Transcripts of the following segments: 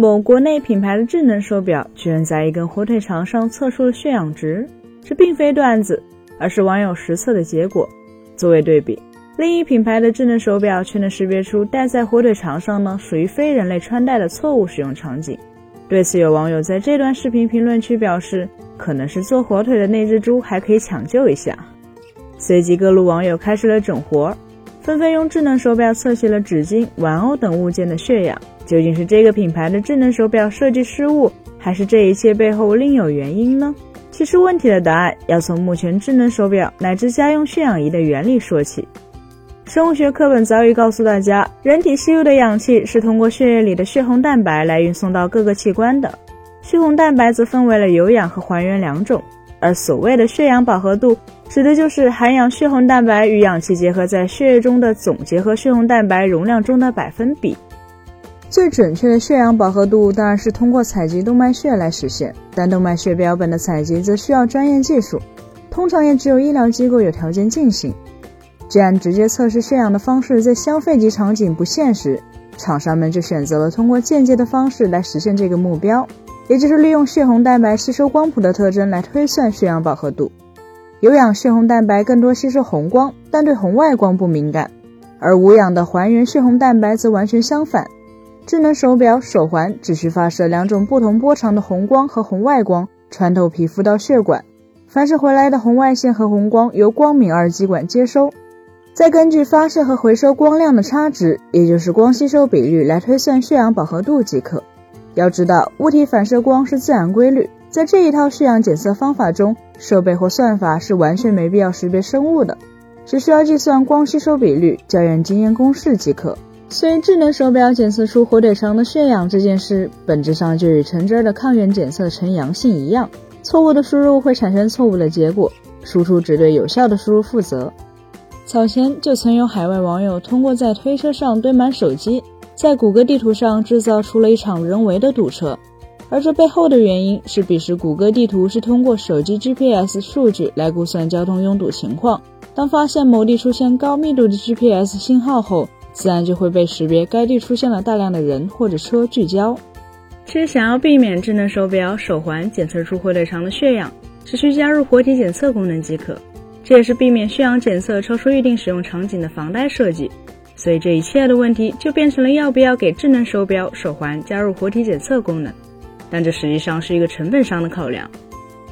某国内品牌的智能手表居然在一根火腿肠上测出了血氧值，这并非段子，而是网友实测的结果。作为对比，另一品牌的智能手表却能识别出戴在火腿肠上呢属于非人类穿戴的错误使用场景。对此，有网友在这段视频评论区表示，可能是做火腿的那只猪还可以抢救一下。随即，各路网友开始了整活，纷纷用智能手表测起了纸巾、玩偶等物件的血氧。究竟是这个品牌的智能手表设计失误，还是这一切背后另有原因呢？其实问题的答案要从目前智能手表乃至家用血氧仪的原理说起。生物学课本早已告诉大家，人体吸入的氧气是通过血液里的血红蛋白来运送到各个器官的。血红蛋白则分为了有氧和还原两种，而所谓的血氧饱和度，指的就是含氧血红蛋白与氧气结合在血液中的总结合血红蛋白容量中的百分比。最准确的血氧饱和度当然是通过采集动脉血来实现，但动脉血标本的采集则需要专业技术，通常也只有医疗机构有条件进行。既然直接测试血氧的方式在消费级场景不现实，厂商们就选择了通过间接的方式来实现这个目标，也就是利用血红蛋白吸收光谱的特征来推算血氧饱和度。有氧血红蛋白更多吸收红光，但对红外光不敏感，而无氧的还原血红蛋白则完全相反。智能手表手环只需发射两种不同波长的红光和红外光，穿透皮肤到血管，反射回来的红外线和红光由光敏二极管接收，再根据发射和回收光量的差值，也就是光吸收比率来推算血氧饱和度即可。要知道，物体反射光是自然规律，在这一套血氧检测方法中，设备或算法是完全没必要识别生物的，只需要计算光吸收比率，校验经验公式即可。所以，智能手表检测出火腿肠的血氧这件事，本质上就与橙汁的抗原检测呈阳性一样，错误的输入会产生错误的结果，输出只对有效的输入负责。早前就曾有海外网友通过在推车上堆满手机，在谷歌地图上制造出了一场人为的堵车，而这背后的原因是，彼时谷歌地图是通过手机 GPS 数据来估算交通拥堵情况，当发现某地出现高密度的 GPS 信号后。自然就会被识别该地出现了大量的人或者车聚焦。其实想要避免智能手表手环检测出火腿肠的血氧，只需加入活体检测功能即可。这也是避免血氧检测超出预定使用场景的防呆设计。所以这一切的问题就变成了要不要给智能手表手环加入活体检测功能。但这实际上是一个成本上的考量。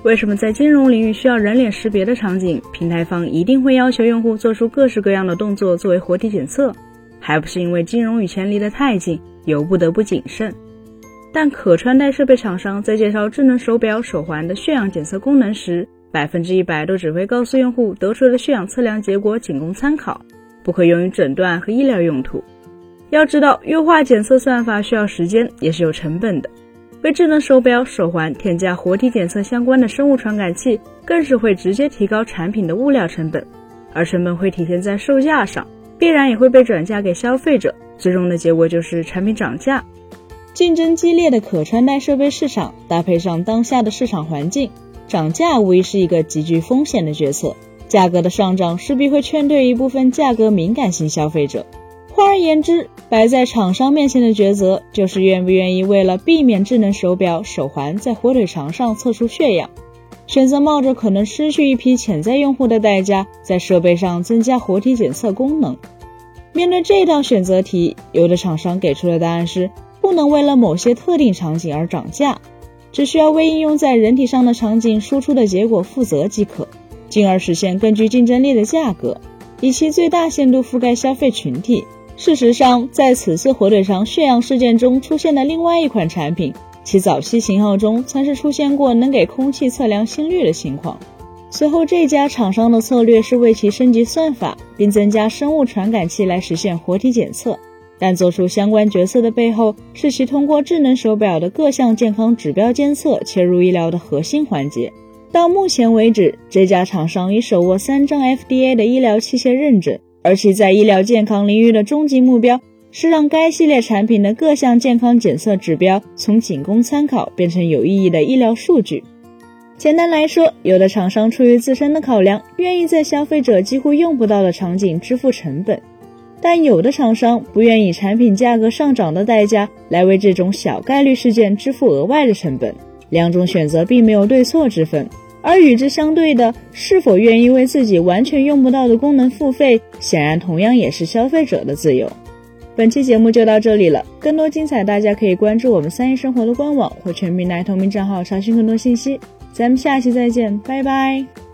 为什么在金融领域需要人脸识别的场景，平台方一定会要求用户做出各式各样的动作作为活体检测？还不是因为金融与钱离得太近，由不得不谨慎。但可穿戴设备厂商在介绍智能手表手环的血氧检测功能时，百分之一百都只会告诉用户得出的血氧测量结果仅供参考，不可用于诊断和医疗用途。要知道，优化检测算法需要时间，也是有成本的。为智能手表手环添加活体检测相关的生物传感器，更是会直接提高产品的物料成本，而成本会体现在售价上。必然也会被转嫁给消费者，最终的结果就是产品涨价。竞争激烈的可穿戴设备市场，搭配上当下的市场环境，涨价无疑是一个极具风险的决策。价格的上涨势必会劝退一部分价格敏感型消费者。换而言之，摆在厂商面前的抉择，就是愿不愿意为了避免智能手表手环在火腿肠上测出血氧。选择冒着可能失去一批潜在用户的代价，在设备上增加活体检测功能。面对这道选择题，有的厂商给出的答案是：不能为了某些特定场景而涨价，只需要为应用在人体上的场景输出的结果负责即可，进而实现更具竞争力的价格，以其最大限度覆盖消费群体。事实上，在此次火腿肠血氧事件中出现的另外一款产品。其早期型号中曾是出现过能给空气测量心率的情况。随后这家厂商的策略是为其升级算法，并增加生物传感器来实现活体检测。但做出相关决策的背后，是其通过智能手表的各项健康指标监测切入医疗的核心环节。到目前为止，这家厂商已手握三张 FDA 的医疗器械认证，而其在医疗健康领域的终极目标。是让该系列产品的各项健康检测指标从仅供参考变成有意义的医疗数据。简单来说，有的厂商出于自身的考量，愿意在消费者几乎用不到的场景支付成本，但有的厂商不愿以产品价格上涨的代价来为这种小概率事件支付额外的成本。两种选择并没有对错之分，而与之相对的，是否愿意为自己完全用不到的功能付费，显然同样也是消费者的自由。本期节目就到这里了，更多精彩大家可以关注我们三一生活的官网或全民来同名账号查询更多信息。咱们下期再见，拜拜。